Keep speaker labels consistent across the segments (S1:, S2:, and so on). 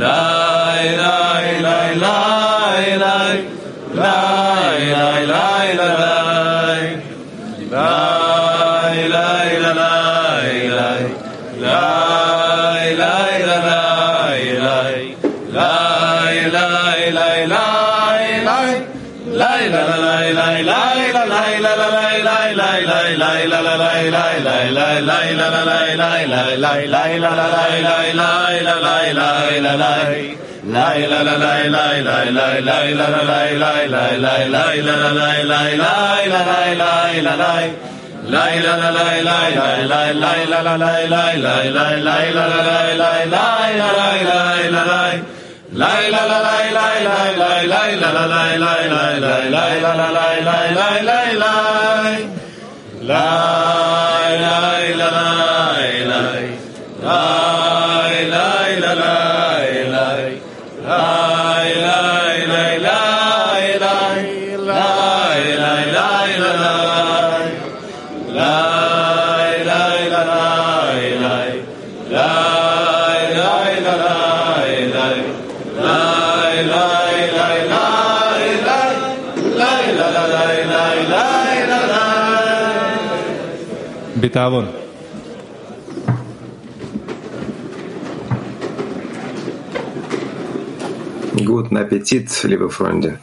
S1: la la la la la la la la Беталон.
S2: Гуд
S3: на аппетит, либо Фронде.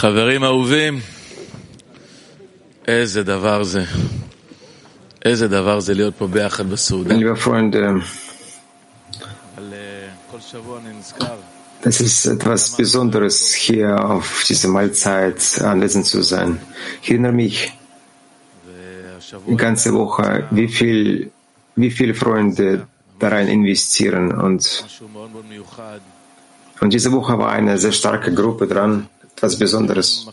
S1: חברים אהובים, איזה דבר זה. איזה דבר זה להיות פה ביחד בסעודה.
S3: Liebe Freunde,
S1: על אה, כל שבוע אני נזכר.
S3: das ist etwas Besonderes, hier auf diese Mahlzeit anwesend zu sein. Ich erinnere mich
S1: והשבוע
S3: die ganze Woche, wie viel, wie viele Freunde da rein investieren. Und,
S1: משהו מאוד מאוד מיוחד.
S3: und diese Woche war eine sehr starke Gruppe dran, etwas Besonderes.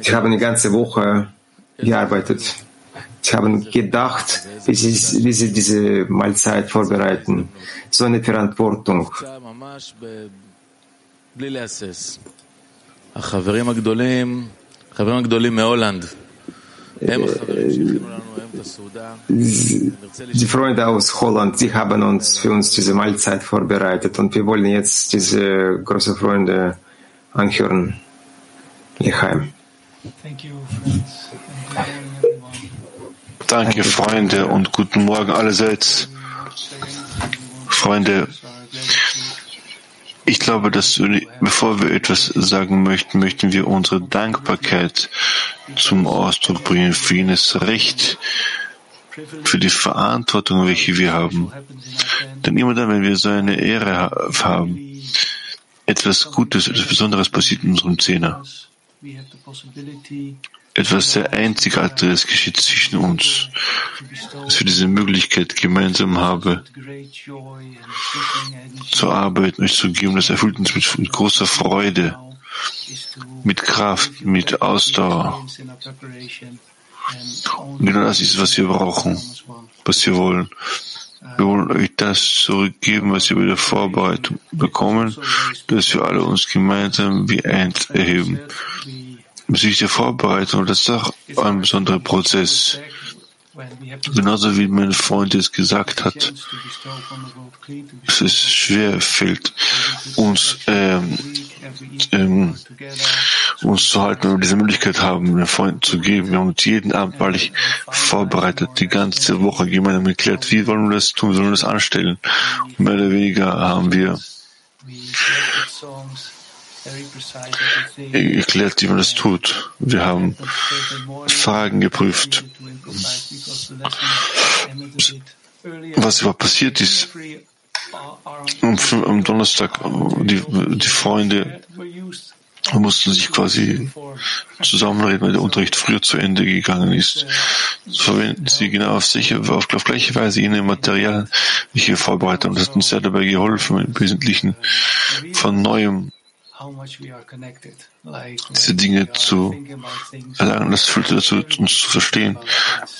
S3: Sie haben eine ganze Woche gearbeitet. Sie haben gedacht, wie sie, wie sie diese Mahlzeit vorbereiten. So eine Verantwortung.
S1: Äh,
S3: die Freunde aus Holland, sie haben uns für uns diese Mahlzeit vorbereitet und wir wollen jetzt diese großen Freunde anhören.
S2: Everyone.
S4: Danke, Freunde, und guten Morgen allerseits. Freunde, ich glaube, dass wir- bevor wir etwas sagen möchten, möchten wir unsere Dankbarkeit zum Ausdruck bringen für jenes Recht, für die Verantwortung, welche wir haben. Denn immer dann, wenn wir so eine Ehre ha- haben, etwas Gutes, etwas Besonderes passiert in unserem Zehner. Etwas sehr Einzigartiges geschieht zwischen uns, dass wir diese Möglichkeit gemeinsam haben, zu arbeiten, euch zu geben. Das erfüllt uns mit, großer Freude, mit Kraft, mit Ausdauer. Und genau das ist, was wir brauchen, was wir wollen. Wir wollen euch das zurückgeben, was wir bei der Vorbereitung bekommen, dass wir alle uns gemeinsam wie eins erheben. Bezüglich der Vorbereitung, das ist auch ein besonderer Prozess. Genauso wie mein Freund es gesagt hat, es schwer fällt, uns ähm, ähm, uns zu halten und diese Möglichkeit haben, den Freunden zu geben. Wir haben uns jeden Abend wahrlich vorbereitet, die ganze Woche gemeinsam geklärt, wie wollen wir das tun, wie sollen wir das anstellen. Und mehr oder weniger haben wir erklärt, wie man das tut. Wir haben Fragen geprüft, was überhaupt passiert ist. Am Donnerstag, die, die Freunde
S2: used
S4: mussten sich quasi zusammenreden, weil der Unterricht früher zu Ende gegangen ist. So verwenden sie genau auf, sicher, auf, auf gleiche Weise jene Materialien, welche haben. Das hat uns sehr dabei geholfen, im Wesentlichen von Neuem diese Dinge zu erlangen. Das führt dazu, uns zu verstehen,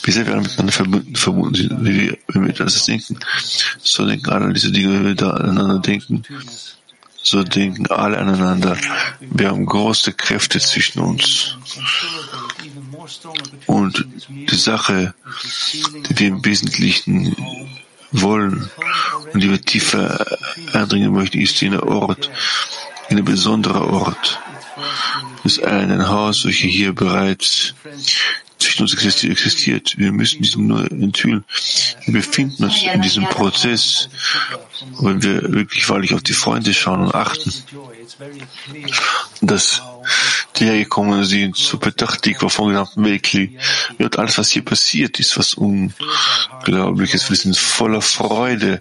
S4: wie sehr wir miteinander verbunden, verbunden sind, wie wir, wenn wir das denken. So denken alle diese Dinge, wenn wir da aneinander denken. So denken alle aneinander. Wir haben große Kräfte zwischen uns. Und
S2: in
S4: die Sache, die wir im Wesentlichen wollen und die wir tiefer eindringen möchten, ist jener Ort, ein besonderer Ort. Das eine Haus, welches hier bereits zwischen uns existi- existiert. Wir müssen diesen nur enthüllen. Wir befinden uns in diesem Prozess, wenn wir wirklich wahrlich auf die Freunde schauen und achten,
S2: joy.
S4: Hergekommen sind zur Petachtik vom gesamten Weltkrieg. Alles, was hier passiert, ist was Unglaubliches. Wir sind voller Freude.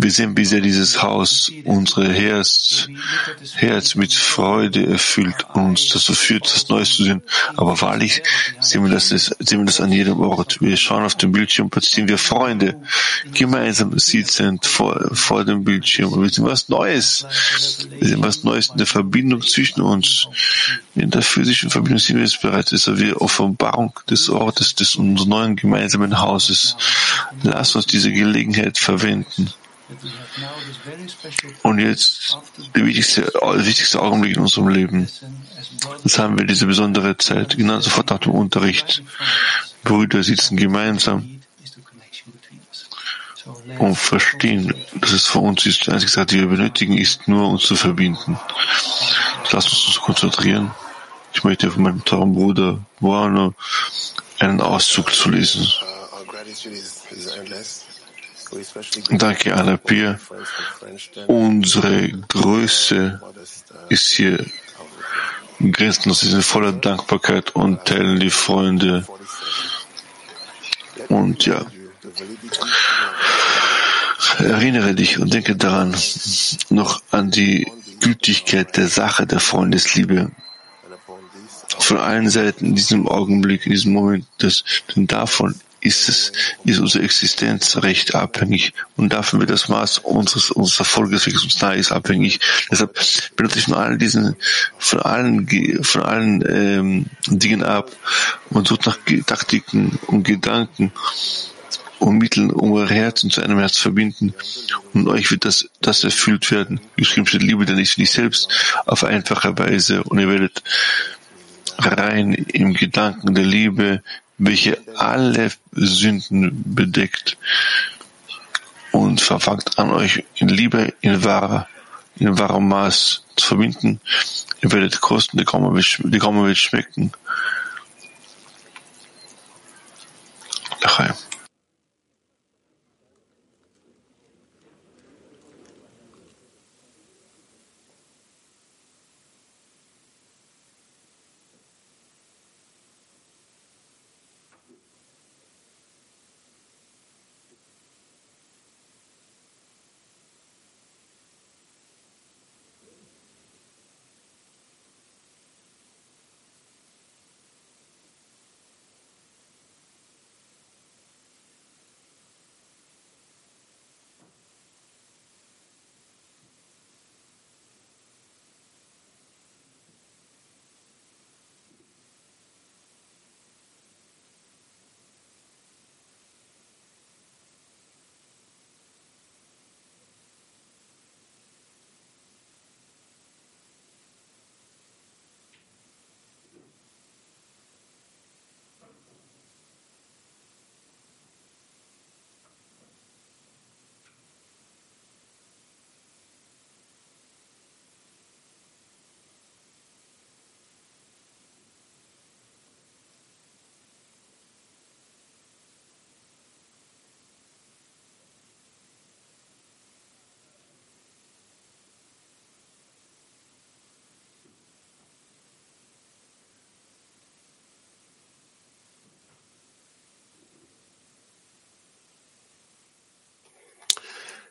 S4: Wir sehen, wie sehr dieses Haus unsere Herz, Herz mit Freude erfüllt uns dazu führt, das Neues zu sehen. Aber wahrlich sehen wir das, sehen wir das an jedem Ort. Wir schauen auf den Bildschirm, plötzlich sehen wir Freunde gemeinsam sitzend vor, vor dem Bildschirm. Und wir sehen was Neues. Wir sehen was Neues in der Verbindung zwischen uns. In der physischen Verbindung sind wir jetzt bereits. Das ist wie Offenbarung des Ortes, des unseres neuen gemeinsamen Hauses. Lass uns diese Gelegenheit verwenden. Und jetzt der wichtigste, wichtigste Augenblick in unserem Leben. Das haben wir diese besondere Zeit, genau sofort nach dem Unterricht. Brüder sitzen gemeinsam
S2: need is the connection between us. So
S4: und verstehen, dass es für uns ist, die einzige Sache, die wir benötigen, ist nur uns zu verbinden. Lass uns uns konzentrieren. Ich möchte von meinem teuren Bruder Buano einen Auszug zu lesen. Danke, Alapir. Unsere Größe ist hier grenzenlos, sie sind voller Dankbarkeit und teilen die Freunde. Und ja, erinnere dich und denke daran, noch an die Gültigkeit der Sache der Freundesliebe von allen Seiten in diesem Augenblick, in diesem Moment, das, denn davon ist es, ist unsere Existenzrecht abhängig und davon wird das Maß unseres, unseres Erfolges, welches uns nahe ist, abhängig. Deshalb benutze ich von all diesen, von allen, von allen ähm, Dingen ab und sucht nach Taktiken und Gedanken und Mitteln, um eure Herzen zu einem Herz verbinden. Und euch wird das, das erfüllt werden. Geschrieben steht, liebe denn nicht dich selbst auf einfache Weise und ihr werdet rein im Gedanken der Liebe, welche alle Sünden bedeckt und verfangt an euch in Liebe in wahrer, in wahrem Maß zu verbinden. Ihr werdet kosten, die Komme wird schmecken.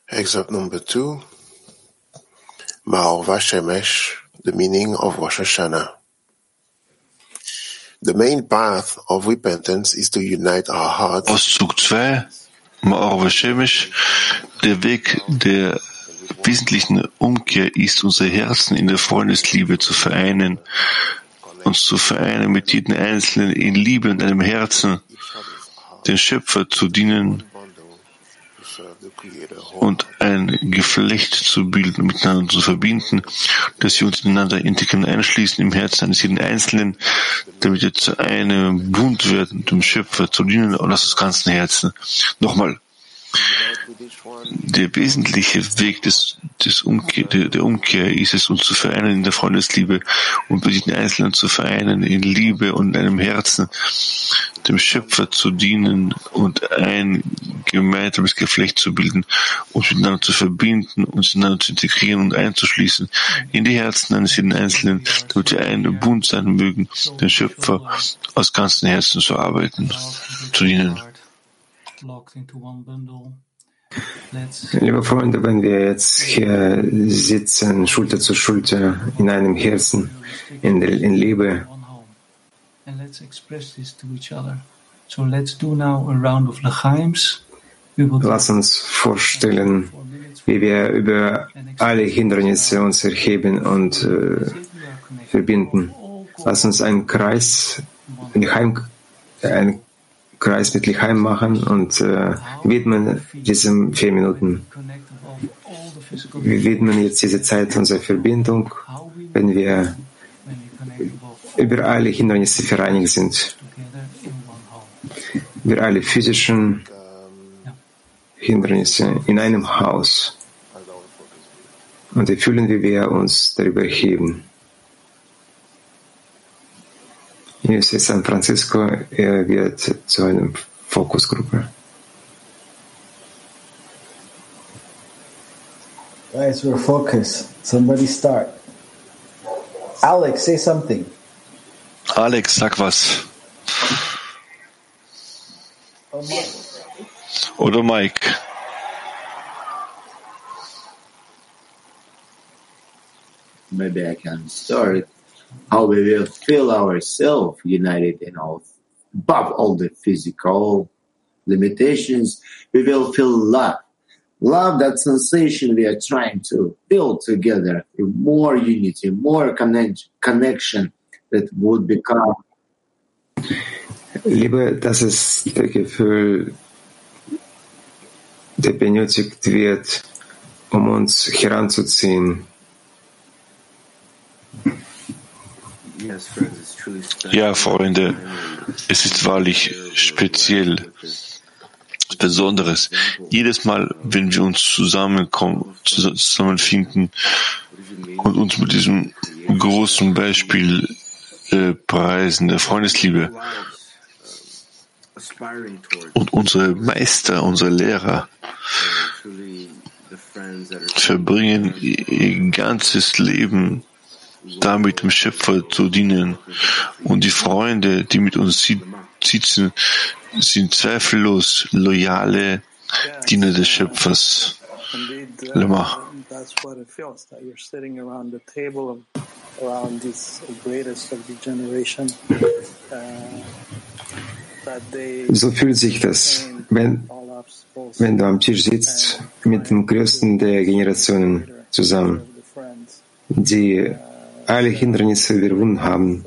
S5: Excerpt number two. Ma'or Vashemesh, the meaning of Rosh Hashanah. The main path of repentance is to unite our hearts.
S4: Auszug 2, Ma'or Vashemesh, der Weg der wesentlichen Umkehr ist, unsere Herzen in der Freundesliebe zu vereinen, uns zu vereinen mit jedem Einzelnen in Liebe und einem Herzen, den Schöpfer zu dienen und ein Geflecht zu bilden, miteinander zu verbinden, dass wir uns ineinander integrieren, einschließen im Herzen eines jeden Einzelnen, damit wir zu einem Bund werden, dem Schöpfer zu dienen und aus dem ganzen Herzen. Nochmal, der wesentliche Weg des, des Umkehr, der, der, Umkehr ist es, uns zu vereinen in der Freundesliebe und bei den Einzelnen zu vereinen in Liebe und einem Herzen, dem Schöpfer zu dienen und ein gemeinsames Geflecht zu bilden, uns miteinander zu verbinden, uns miteinander zu integrieren und einzuschließen in die Herzen eines jeden Einzelnen, damit wir ein Bund sein mögen, den Schöpfer aus ganzem Herzen zu arbeiten, zu dienen.
S3: Liebe Freunde, wenn wir jetzt hier sitzen, Schulter zu Schulter, in einem Herzen, in, in Liebe, lass uns vorstellen, wie wir über alle Hindernisse uns erheben und äh, verbinden. Lass uns einen Kreis, einen, einen Kreis mit Lichaim machen und äh, widmen diesem vier Minuten. Wir widmen jetzt diese Zeit unserer Verbindung, wenn wir über alle Hindernisse vereinigt sind. Über alle physischen Hindernisse in einem Haus. Und wir fühlen, wie wir uns darüber heben. UC San Francisco er wird zu einer Fokusgruppe.
S6: Guys, we're focused. Somebody start. Alex, say something.
S4: Alex, sag was. Oder Mike.
S7: maybe I can start how we will feel ourselves united in all above all the physical limitations we will feel love love that sensation we are trying to build together more unity more connect, connection that would become
S3: Liebe, das ist der Gefühl, der benötigt wird, um uns heranzuziehen.
S4: Ja, Freunde, es ist wahrlich speziell, Besonderes. Jedes Mal, wenn wir uns zusammenkommen, zusammenfinden und uns mit diesem großen Beispiel äh, preisen der Freundesliebe und unsere Meister, unsere Lehrer verbringen ihr ganzes Leben damit dem Schöpfer zu dienen. Und die Freunde, die mit uns sitzen, sind zweifellos loyale Diener des Schöpfers.
S2: They
S3: So fühlt sich das, wenn, wenn du am Tisch sitzt mit dem Größten der Generationen zusammen, die alle Hindernisse überwunden haben.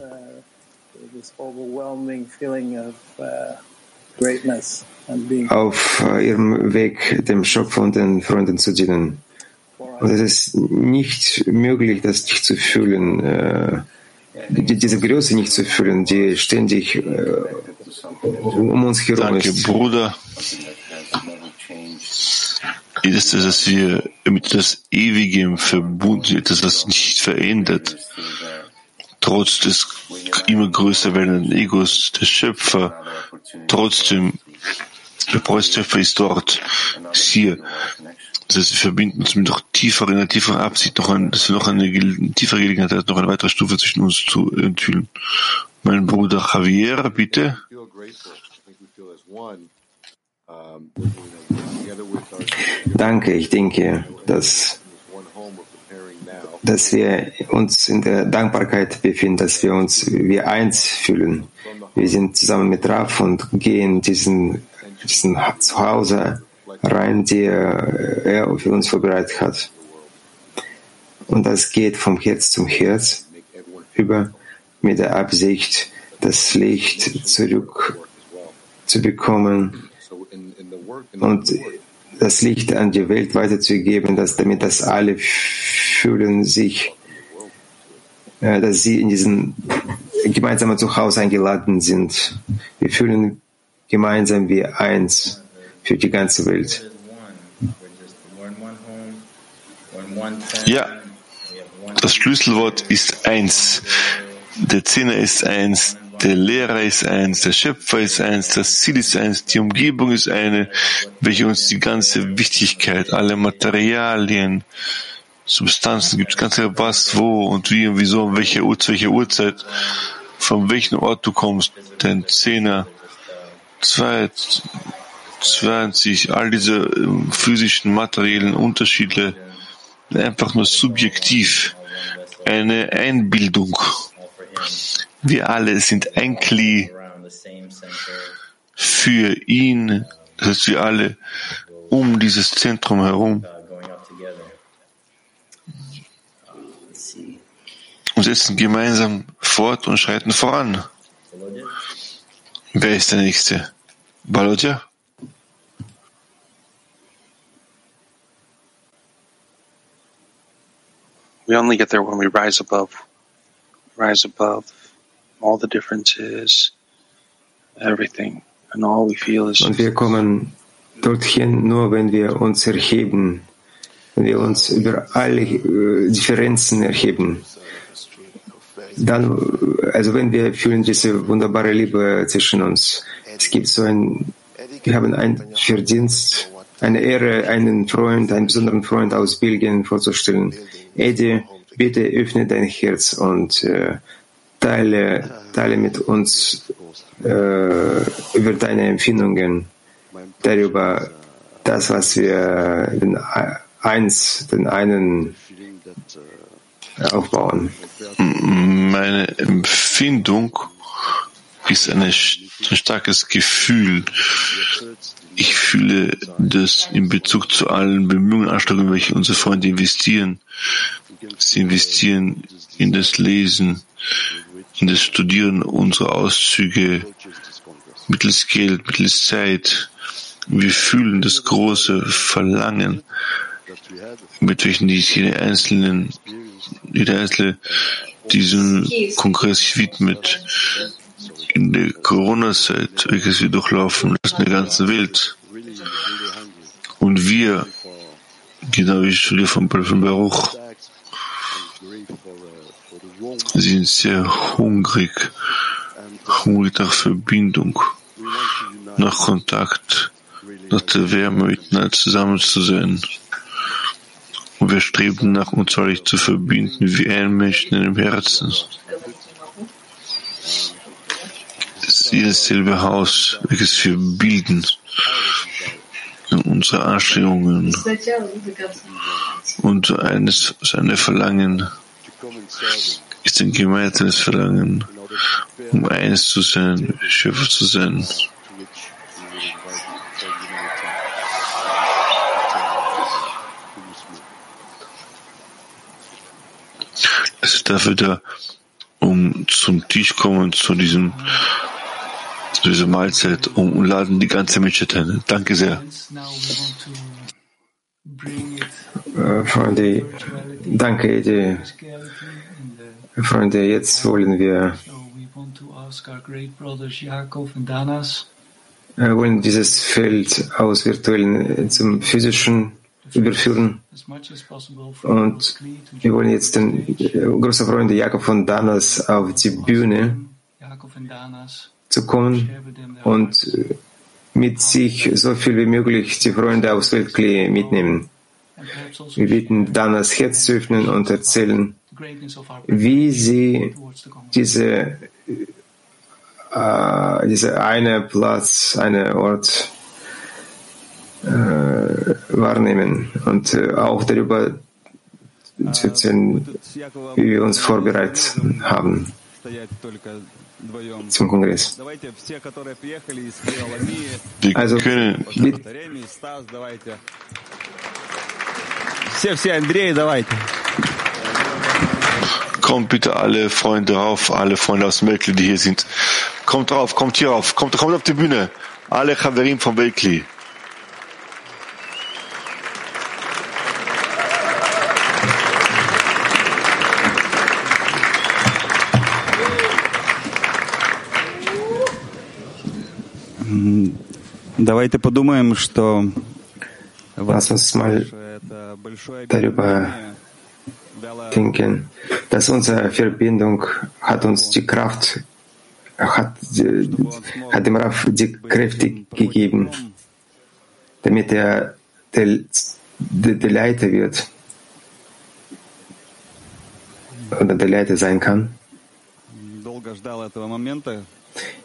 S3: Auf äh, ihrem Weg dem Schöpfer und den Freunden zu dienen. Und es ist nicht möglich, das nicht zu fühlen, äh, die, diese Größe nicht zu fühlen, die ständig äh, um uns herum
S4: Danke,
S3: ist.
S4: Bruder. Ist es, dass wir mit das Ewige verbunden sind, dass das nicht verändert, trotz des immer größer werdenden Egos des Schöpfer, trotzdem, der Schöpfer ist dort, ist hier. Das heißt, wir verbinden uns mit noch tiefer, in einer tieferen Absicht, noch ein, dass wir noch eine tiefere Gelegenheit hat, noch eine weitere Stufe zwischen uns zu enthüllen. Mein Bruder Javier, bitte.
S3: Danke, ich denke, dass, dass wir uns in der Dankbarkeit befinden, dass wir uns wie eins fühlen. Wir sind zusammen mit Raf und gehen diesen, diesen Zuhause rein, die er für uns vorbereitet hat. Und das geht vom Herz zum Herz über mit der Absicht, das Licht zurück zu bekommen
S8: So in, in the work, in
S3: und das Licht an die Welt weiterzugeben, dass damit das alle fühlen sich, äh, dass sie in diesen gemeinsamen Zuhause eingeladen sind. Wir fühlen gemeinsam wie eins für die ganze Welt.
S4: Ja, das Schlüsselwort ist eins. Der Zehner ist eins, der Lehrer ist eins, der Schöpfer ist eins, das Ziel ist eins, die Umgebung ist eine, welche uns die ganze Wichtigkeit, alle Materialien, Substanzen gibt, ganz klar was, wo und wie und wieso, und welche Uhrzeit, welche Uhrzeit, von welchem Ort du kommst, dein Zehner, zwei, 20, all diese ähm, physischen, materiellen Unterschiede, einfach nur subjektiv, eine Einbildung. Wir alle sind ein Kli für ihn, das heißt wir alle um dieses Zentrum herum und setzen gemeinsam fort und schreiten voran. Wer ist der Nächste? Balodja?
S9: we only get there when we rise above, rise above all the differences, everything, and all we feel is
S3: Und wir kommen dorthin nur, wenn wir uns erheben, wenn wir uns über alle äh, Differenzen erheben. Dann, also wenn wir fühlen diese wunderbare Liebe zwischen uns. Es gibt so ein, wir haben ein Verdienst, eine Ehre, einen Freund, einen besonderen Freund aus Belgien vorzustellen. Eddie bitte öffne dein Herz und äh, teile, teile mit uns äh, über deine Empfindungen, darüber das, was wir den eins, den einen aufbauen.
S4: Meine Empfindung ist ein starkes Gefühl. Ich fühle das in Bezug zu allen Bemühungen, Anstrengungen, welche unsere Freunde investieren. Sie investieren in das Lesen, in das Studieren unserer Auszüge, mittels Geld, mittels Zeit. Wir fühlen das große Verlangen, mit welchen die jede einzelnen, jeder Einzelne diesem Kongress widmet in der Corona-Zeit, welches wir durchlaufen, das in der ganzen Welt. Und wir, genau wie ich studiere von Prophet Baruch, sind sehr hungrig, hungrig nach Verbindung, nach Kontakt, nach der Wärme miteinander zusammen zu sein. Und wir streben nach uns wahrlich zu verbinden wie ein Mensch in einem Herzen. Sie dasselbe Haus, welches wir bilden in unsere Anstrengungen. Und eines seiner Verlangen ist ein gemeinsames Verlangen, um eines zu sein, Schöpfer zu sein. Es ist dafür da, um zum Tisch kommen, zu diesem, zu dieser Mahlzeit, um laden die ganze Menschheit ein. Danke sehr.
S3: Äh, Freunde, danke, die Freunde, jetzt wollen wir äh, wollen dieses Feld aus virtuellen zum physischen überführen. Und wir wollen jetzt den äh, großen Freund Jakob von Danas auf die Bühne zu kommen und äh, mit sich so viel wie möglich die Freunde aus Weltklee mitnehmen. Wir bitten Danas Herz zu öffnen und erzählen, wie sie diese, äh, diese eine Platz, eine Ort äh, wahrnehmen und äh, auch darüber zu erzählen, wie wir uns vorbereitet haben zum Kongress. Also, mit,
S4: Kommt bitte alle Freunde rauf, alle Freunde aus Melkli, die hier sind. Kommt drauf, kommt hier rauf, kommt, kommt auf die Bühne. Alle Chaverim von Melkli.
S6: Давайте подумаем, что
S3: Lass uns mal darüber denken, dass unsere Verbindung hat uns die Kraft, hat, hat dem Raff die Kräfte gegeben, damit er der, der, der Leiter wird oder der Leiter sein kann.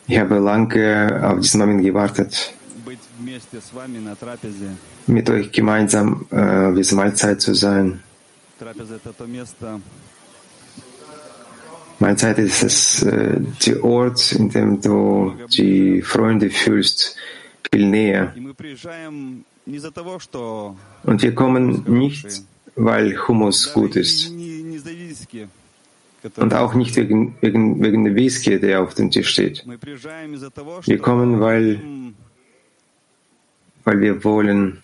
S3: Ich habe lange auf diesen Moment gewartet, mit euch gemeinsam äh, bis Mahlzeit zu sein. Mahlzeit ist es äh, der Ort, in dem du die Freunde fühlst, viel näher. Und wir kommen nicht, weil Hummus gut ist. Und auch nicht wegen, wegen, wegen der Whisky, der auf dem Tisch steht. Wir kommen, weil weil wir wollen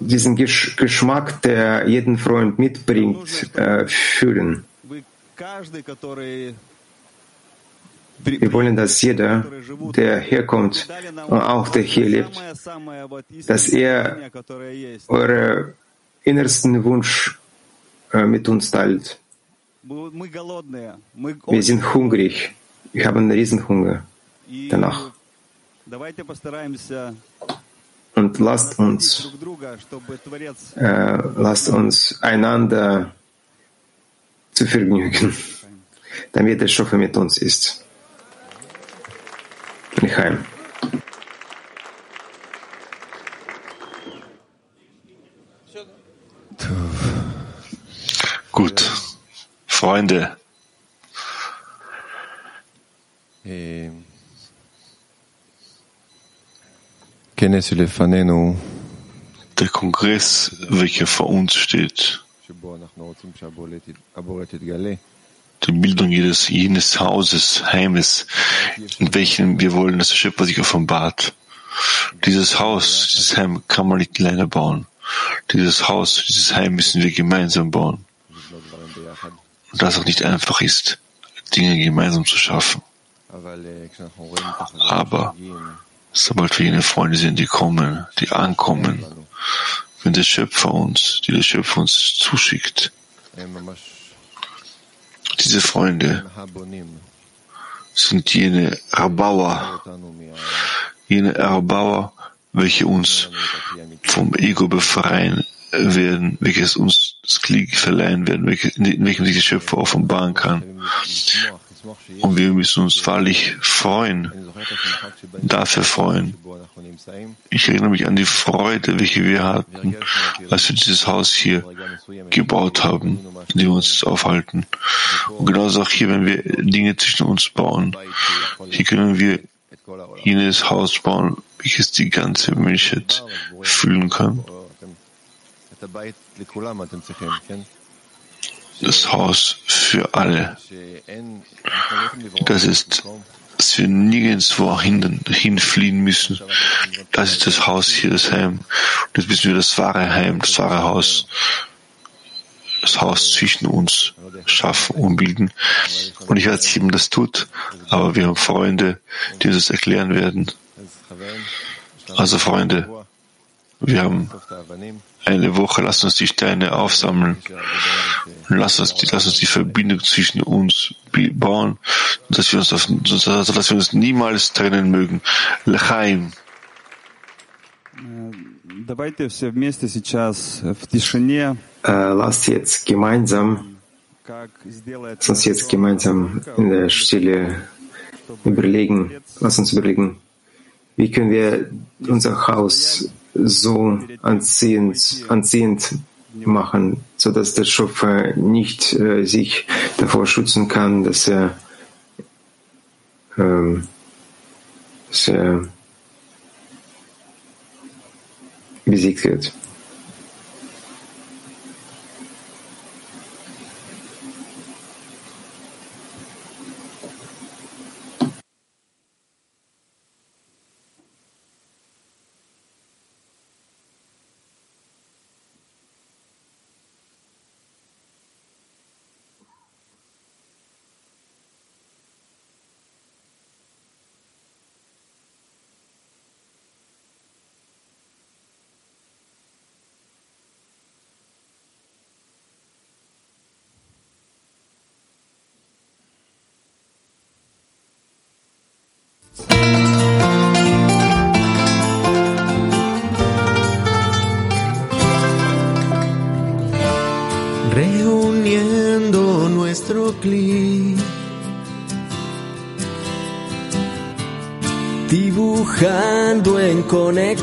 S3: diesen Geschmack, der jeden Freund mitbringt, äh, fühlen. Wir wollen, dass jeder, der herkommt und auch der hier lebt, dass er eure innersten Wunsch äh, mit uns teilt. Wir sind hungrig. Wir haben einen Riesenhunger danach. Und lasst uns, äh, lasst uns einander zu vergnügen, damit der Schöpfer mit uns ist. Nichaim.
S4: Gut, Freunde.
S10: Ähm.
S4: Der Kongress, welcher vor uns steht, die Bildung jedes, jenes Hauses, Heimes, in welchem wir wollen, dass der Schöpfer sich offenbart. Dieses Haus, dieses Heim kann man nicht alleine bauen. Dieses Haus, dieses Heim müssen wir gemeinsam bauen. Und das auch nicht einfach ist, Dinge gemeinsam zu schaffen. Aber Sobald wir jene Freunde sind, die kommen, die ankommen, wenn der Schöpfer uns, die der Schöpfer uns zuschickt, diese Freunde sind jene Erbauer, jene Erbauer, welche uns vom Ego befreien werden, welches uns das Glied verleihen werden, welches, in welchem sich der Schöpfer offenbaren kann, und wir müssen uns wahrlich freuen, dafür freuen. Ich erinnere mich an die Freude, welche wir hatten, als wir dieses Haus hier gebaut haben, in dem wir uns jetzt aufhalten. Und genauso auch hier, wenn wir Dinge zwischen uns bauen. Hier können wir jenes Haus bauen, welches die ganze Menschheit fühlen kann das Haus für alle. Das ist, dass wir nirgendwo hin, hinfliehen müssen. Das ist das Haus hier, das Heim. Und jetzt müssen wir das wahre Heim, das wahre Haus, das Haus zwischen uns schaffen und bilden. Und ich weiß nicht, ob das tut, aber wir haben Freunde, die uns das erklären werden. Also Freunde, wir haben eine Woche, lass uns die Steine aufsammeln. Lass uns die, lass uns die Verbindung zwischen uns bauen, dass wir uns, auf, dass wir uns niemals trennen mögen. Lechaim.
S6: Э,
S3: Lasst jetzt gemeinsam, lass uns jetzt gemeinsam in der Stille überlegen, lass uns überlegen, wie können wir unser Haus so anziehend, anziehend machen, so dass der Schöpfer nicht äh, sich davor schützen kann, dass er, ähm, dass er besiegt wird.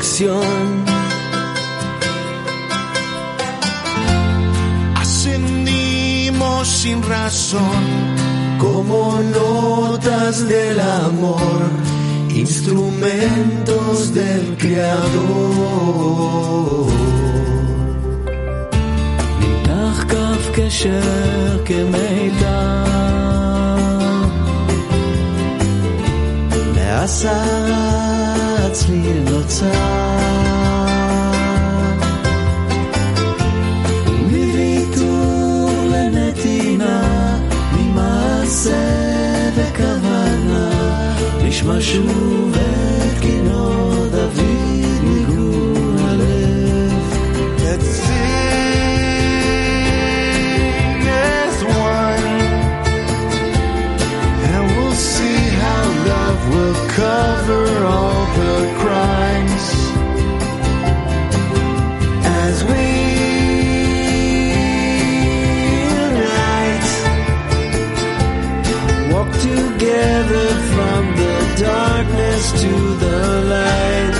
S11: conexión.
S12: Ascendimos sin razón,
S11: como notas del amor, instrumentos del Creador. נמתח כף קשר כמיתר, לעשרה צליל נוצר. מוויתור לנתינה, ממעשה וכוונה, נשמע שוב
S12: together from the darkness to the
S1: light.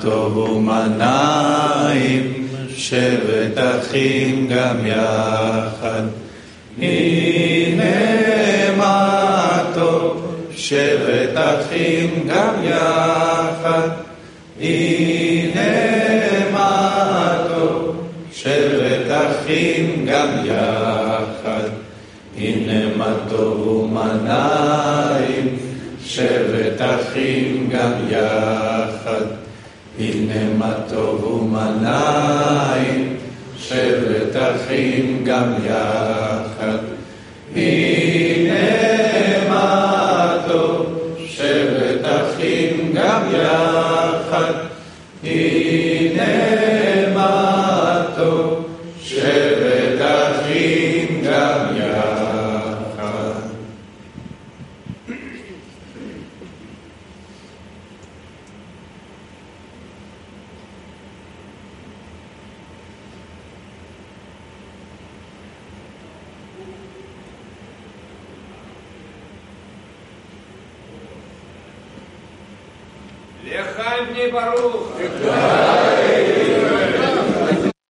S1: טוב ומה נעים, שבט אחים גם יחד. הנה מה טוב, שבט אחים גם יחד. הנה מה טוב, שבט אחים גם יחד. הנה מה טוב ומה נעים, שבט אחים גם יחד. הנה מה טוב ומה נעים, שבט אחים גם יחד.